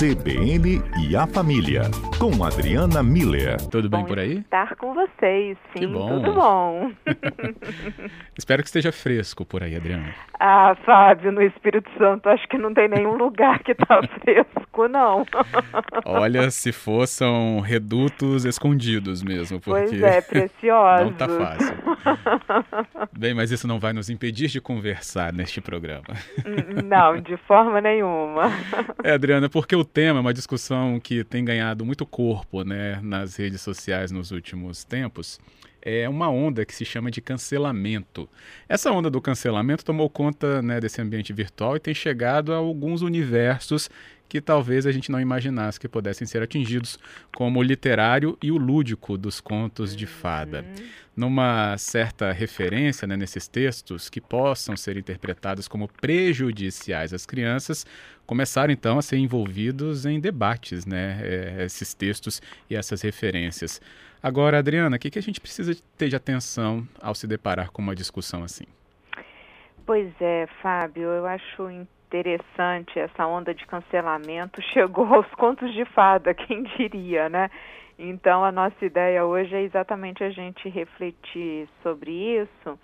CBN e a Família, com Adriana Miller. Tudo bem bom por aí? Estar com vocês, sim, Que bom. tudo bom. Espero que esteja fresco por aí, Adriana. ah, Fábio, no Espírito Santo acho que não tem nenhum lugar que tá fresco, não. Olha, se for, são redutos escondidos mesmo, porque Pois é, preciosos. não tá fácil. Bem, mas isso não vai nos impedir de conversar neste programa. Não, de forma nenhuma. É, Adriana, porque o tema é uma discussão que tem ganhado muito corpo né, nas redes sociais nos últimos tempos. É uma onda que se chama de cancelamento. Essa onda do cancelamento tomou conta né, desse ambiente virtual e tem chegado a alguns universos que talvez a gente não imaginasse que pudessem ser atingidos, como o literário e o lúdico dos contos de fada. Numa certa referência né, nesses textos que possam ser interpretados como prejudiciais às crianças, começaram então a ser envolvidos em debates, né, eh, esses textos e essas referências. Agora, Adriana, o que, que a gente precisa ter de atenção ao se deparar com uma discussão assim? Pois é, Fábio, eu acho interessante essa onda de cancelamento. Chegou aos contos de fada, quem diria, né? Então, a nossa ideia hoje é exatamente a gente refletir sobre isso.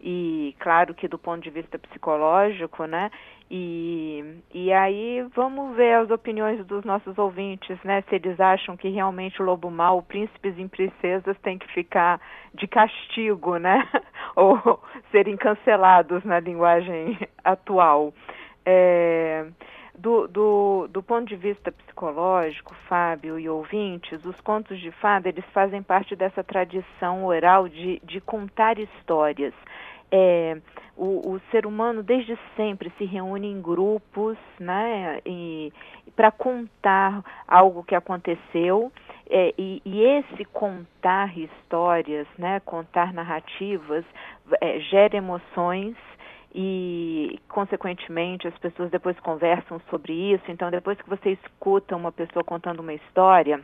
E, claro que do ponto de vista psicológico, né? E, e aí vamos ver as opiniões dos nossos ouvintes, né? Se eles acham que realmente o lobo mau, príncipes e princesas têm que ficar de castigo, né? Ou serem cancelados na linguagem atual. É, do, do, do ponto de vista psicológico, Fábio e ouvintes, os contos de fada eles fazem parte dessa tradição oral de, de contar histórias. É, o, o ser humano desde sempre se reúne em grupos, né, para contar algo que aconteceu. É, e, e esse contar histórias, né, contar narrativas, é, gera emoções e, consequentemente, as pessoas depois conversam sobre isso. Então, depois que você escuta uma pessoa contando uma história,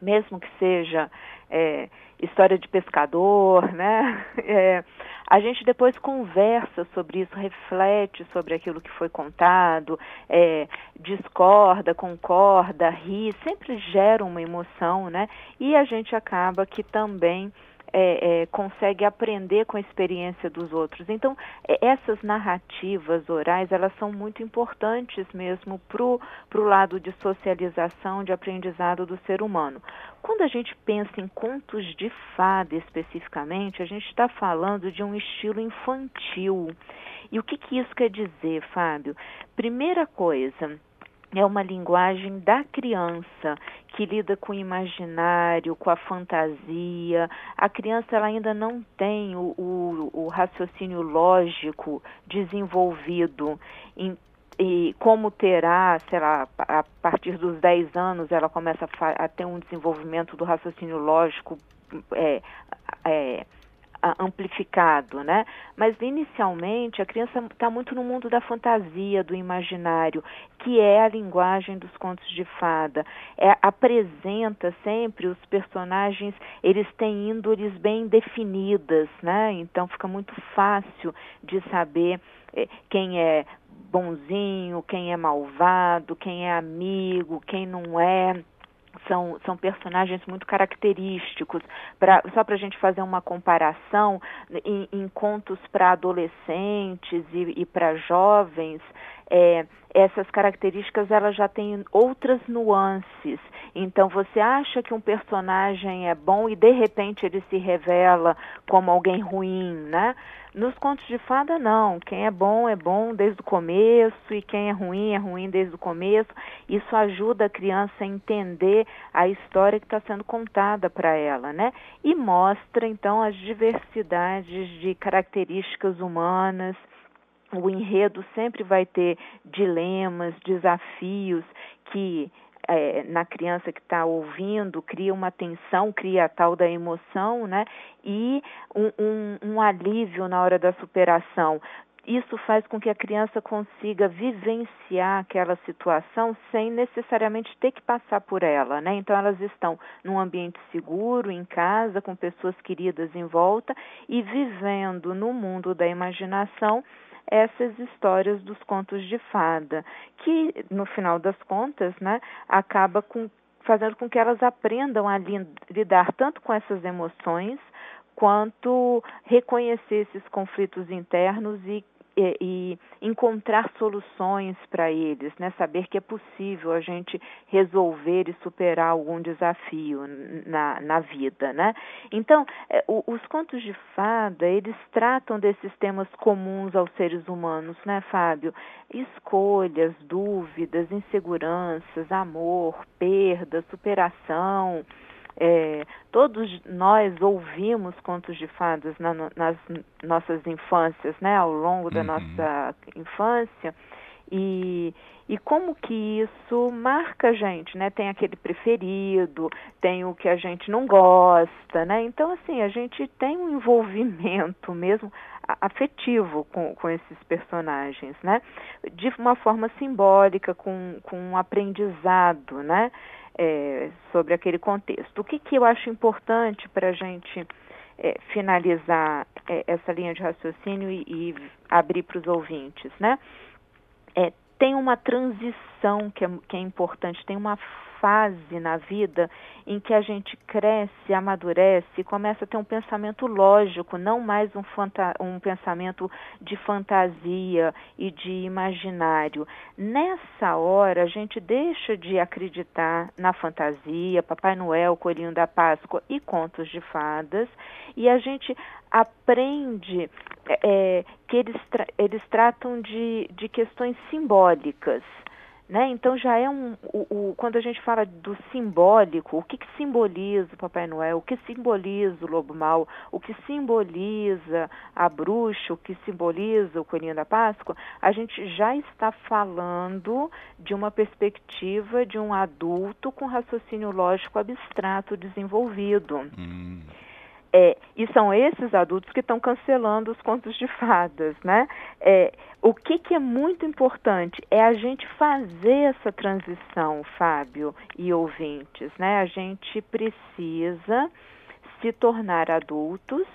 mesmo que seja é, história de pescador, né? É, a gente depois conversa sobre isso, reflete sobre aquilo que foi contado, é, discorda, concorda, ri, sempre gera uma emoção, né? E a gente acaba que também é, é, consegue aprender com a experiência dos outros. Então, é, essas narrativas orais, elas são muito importantes mesmo para o lado de socialização, de aprendizado do ser humano. Quando a gente pensa em contos de fada especificamente, a gente está falando de um estilo infantil. E o que, que isso quer dizer, Fábio? Primeira coisa, é uma linguagem da criança que lida com o imaginário, com a fantasia. A criança ela ainda não tem o, o, o raciocínio lógico desenvolvido. Em, e como terá, sei lá, a partir dos 10 anos ela começa a, a ter um desenvolvimento do raciocínio lógico é, é, amplificado, né? Mas inicialmente a criança está muito no mundo da fantasia, do imaginário, que é a linguagem dos contos de fada. É, apresenta sempre os personagens, eles têm índoles bem definidas, né? Então fica muito fácil de saber é, quem é bonzinho, quem é malvado, quem é amigo, quem não é são, são personagens muito característicos. Pra, só para a gente fazer uma comparação, em, em contos para adolescentes e, e para jovens, é, essas características elas já têm outras nuances. Então você acha que um personagem é bom e de repente ele se revela como alguém ruim, né? Nos contos de fada não, quem é bom é bom desde o começo e quem é ruim é ruim desde o começo. Isso ajuda a criança a entender a história que está sendo contada para ela, né? E mostra então as diversidades de características humanas o enredo sempre vai ter dilemas, desafios que é, na criança que está ouvindo cria uma tensão, cria a tal da emoção, né? E um, um, um alívio na hora da superação isso faz com que a criança consiga vivenciar aquela situação sem necessariamente ter que passar por ela, né? Então elas estão num ambiente seguro, em casa, com pessoas queridas em volta e vivendo no mundo da imaginação essas histórias dos contos de fada, que no final das contas, né, acaba com, fazendo com que elas aprendam a lidar tanto com essas emoções quanto reconhecer esses conflitos internos e e, e encontrar soluções para eles, né? Saber que é possível a gente resolver e superar algum desafio na, na vida, né? Então, é, o, os contos de fada, eles tratam desses temas comuns aos seres humanos, né, Fábio? Escolhas, dúvidas, inseguranças, amor, perda, superação, é, todos nós ouvimos contos de fadas na, nas nossas infâncias, né, ao longo da uhum. nossa infância, e, e como que isso marca a gente, né? Tem aquele preferido, tem o que a gente não gosta, né? Então, assim, a gente tem um envolvimento mesmo afetivo com, com esses personagens, né? De uma forma simbólica, com, com um aprendizado, né? É, sobre aquele contexto. O que, que eu acho importante para a gente é, finalizar é, essa linha de raciocínio e, e abrir para os ouvintes, né? É, tem uma transição que é, que é importante, tem uma fase na vida em que a gente cresce, amadurece começa a ter um pensamento lógico, não mais um, um pensamento de fantasia e de imaginário. Nessa hora, a gente deixa de acreditar na fantasia, Papai Noel, Coelhinho da Páscoa e contos de fadas, e a gente aprende é, que eles, tra eles tratam de, de questões simbólicas. Né? Então já é um. O, o, quando a gente fala do simbólico, o que, que simboliza o Papai Noel, o que simboliza o lobo mau, o que simboliza a bruxa, o que simboliza o coelhinho da Páscoa, a gente já está falando de uma perspectiva de um adulto com raciocínio lógico abstrato desenvolvido. Hum. É, e são esses adultos que estão cancelando os contos de fadas, né? É, o que, que é muito importante é a gente fazer essa transição, Fábio e ouvintes, né? A gente precisa se tornar adultos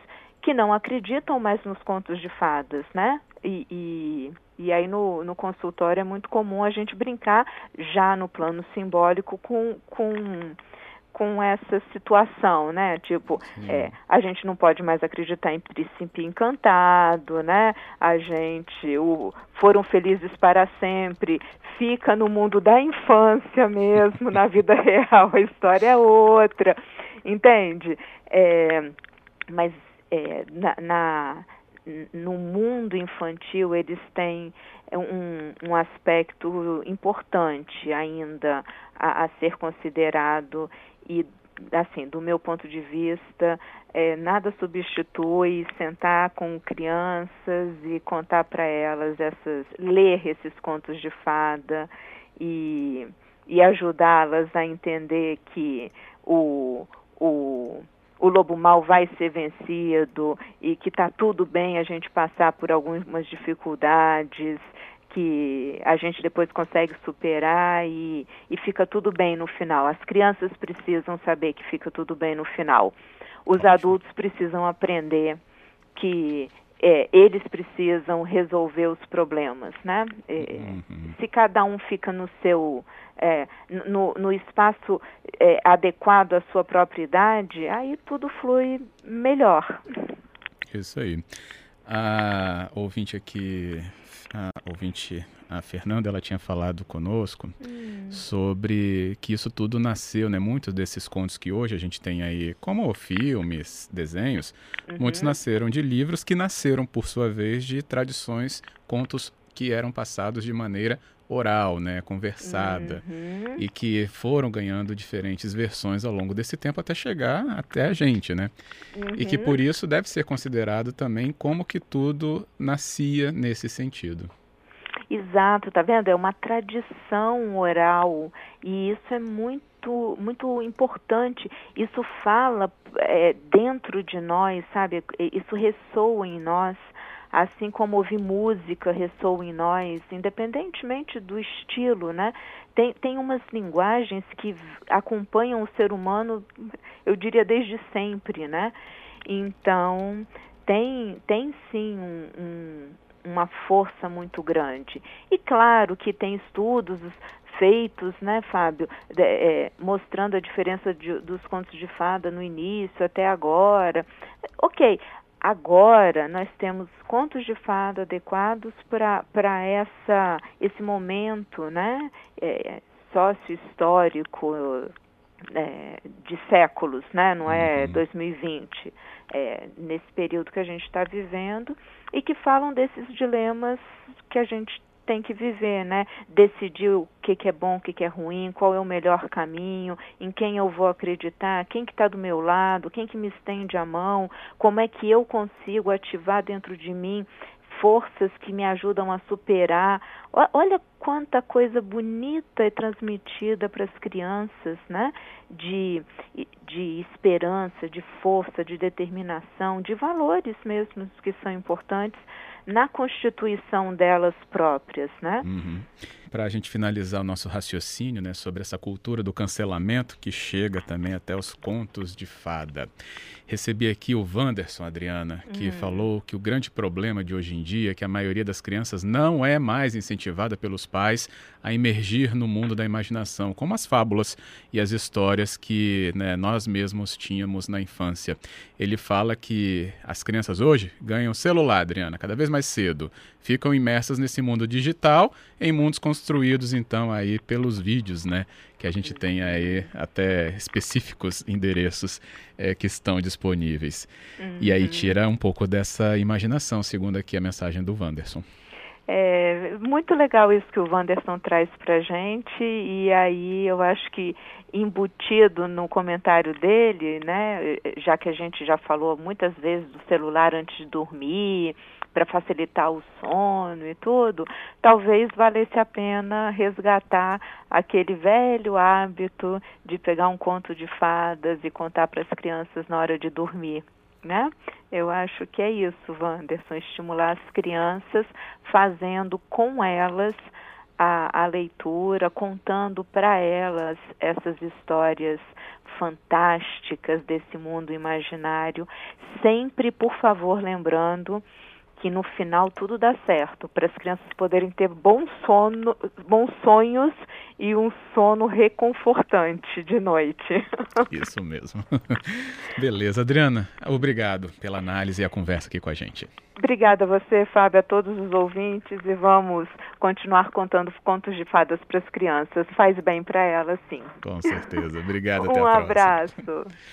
que não acreditam mais nos contos de fadas, né? E, e, e aí no, no consultório é muito comum a gente brincar já no plano simbólico com, com com essa situação, né? Tipo, é, a gente não pode mais acreditar em príncipe encantado, né? A gente, o foram felizes para sempre, fica no mundo da infância mesmo, na vida real a história é outra, entende? É, mas é, na, na no mundo infantil eles têm um, um aspecto importante ainda a, a, ser considerado e assim do meu ponto de vista é, nada substitui sentar com crianças e contar para elas essas ler esses contos de fada e, e ajudá-las a entender que o, o o lobo mal vai ser vencido e que está tudo bem a gente passar por algumas dificuldades que a gente depois consegue superar e, e fica tudo bem no final. As crianças precisam saber que fica tudo bem no final. Os adultos precisam aprender que é, eles precisam resolver os problemas, né? É, uhum. Se cada um fica no seu é, no, no, espaço é, adequado à sua própria idade, aí tudo flui melhor. Isso aí. A ouvinte aqui, a ouvinte, a Fernanda, ela tinha falado conosco hum. sobre que isso tudo nasceu, né? Muitos desses contos que hoje a gente tem aí, como filmes, desenhos, uhum. muitos nasceram de livros que nasceram, por sua vez, de tradições, contos que eram passados de maneira oral, né, conversada, uhum. e que foram ganhando diferentes versões ao longo desse tempo até chegar até a gente, né? Uhum. E que por isso deve ser considerado também como que tudo nascia nesse sentido. Exato, tá vendo? É uma tradição oral e isso é muito, muito importante. Isso fala é, dentro de nós, sabe? Isso ressoa em nós assim como ouvir música ressoa em nós, independentemente do estilo, né? Tem, tem umas linguagens que acompanham o ser humano, eu diria desde sempre, né? Então, tem, tem sim um, um, uma força muito grande. E claro que tem estudos feitos, né, Fábio, de, é, mostrando a diferença de, dos contos de fada no início até agora. Ok, agora nós temos contos de fada adequados para essa esse momento, né, é, sócio-histórico é, de séculos, né? não é uhum. 2020, é, nesse período que a gente está vivendo, e que falam desses dilemas que a gente tem que viver, né? Decidir o que, que é bom, o que, que é ruim, qual é o melhor caminho, em quem eu vou acreditar, quem que está do meu lado, quem que me estende a mão, como é que eu consigo ativar dentro de mim forças que me ajudam a superar. Olha quanta coisa bonita é transmitida para as crianças, né? De, de esperança, de força, de determinação, de valores mesmo que são importantes na constituição delas próprias, né? Uhum. Para a gente finalizar o nosso raciocínio né, sobre essa cultura do cancelamento que chega também até os contos de fada. Recebi aqui o Wanderson, Adriana, que uhum. falou que o grande problema de hoje em dia é que a maioria das crianças não é mais incentivada pelos pais a emergir no mundo da imaginação, como as fábulas e as histórias que né, nós mesmos tínhamos na infância. Ele fala que as crianças hoje ganham celular, Adriana, cada vez mais cedo, ficam imersas nesse mundo digital, em mundos construídos então aí pelos vídeos, né? Que a gente tem aí até específicos endereços é, que estão disponíveis. Uhum. E aí uhum. tira um pouco dessa imaginação, segundo aqui a mensagem do Wanderson. É muito legal isso que o Wanderson traz para gente e aí eu acho que embutido no comentário dele, né, já que a gente já falou muitas vezes do celular antes de dormir, para facilitar o sono e tudo, talvez valesse a pena resgatar aquele velho hábito de pegar um conto de fadas e contar para as crianças na hora de dormir. Né? Eu acho que é isso, Wanderson, estimular as crianças fazendo com elas a, a leitura, contando para elas essas histórias fantásticas desse mundo imaginário, sempre, por favor, lembrando que no final tudo dá certo, para as crianças poderem ter bom sono, bons sonhos e um sono reconfortante de noite. Isso mesmo. Beleza, Adriana, obrigado pela análise e a conversa aqui com a gente. Obrigada a você, Fábio, a todos os ouvintes e vamos continuar contando contos de fadas para as crianças. Faz bem para elas, sim. Com certeza. Obrigado. um até a abraço.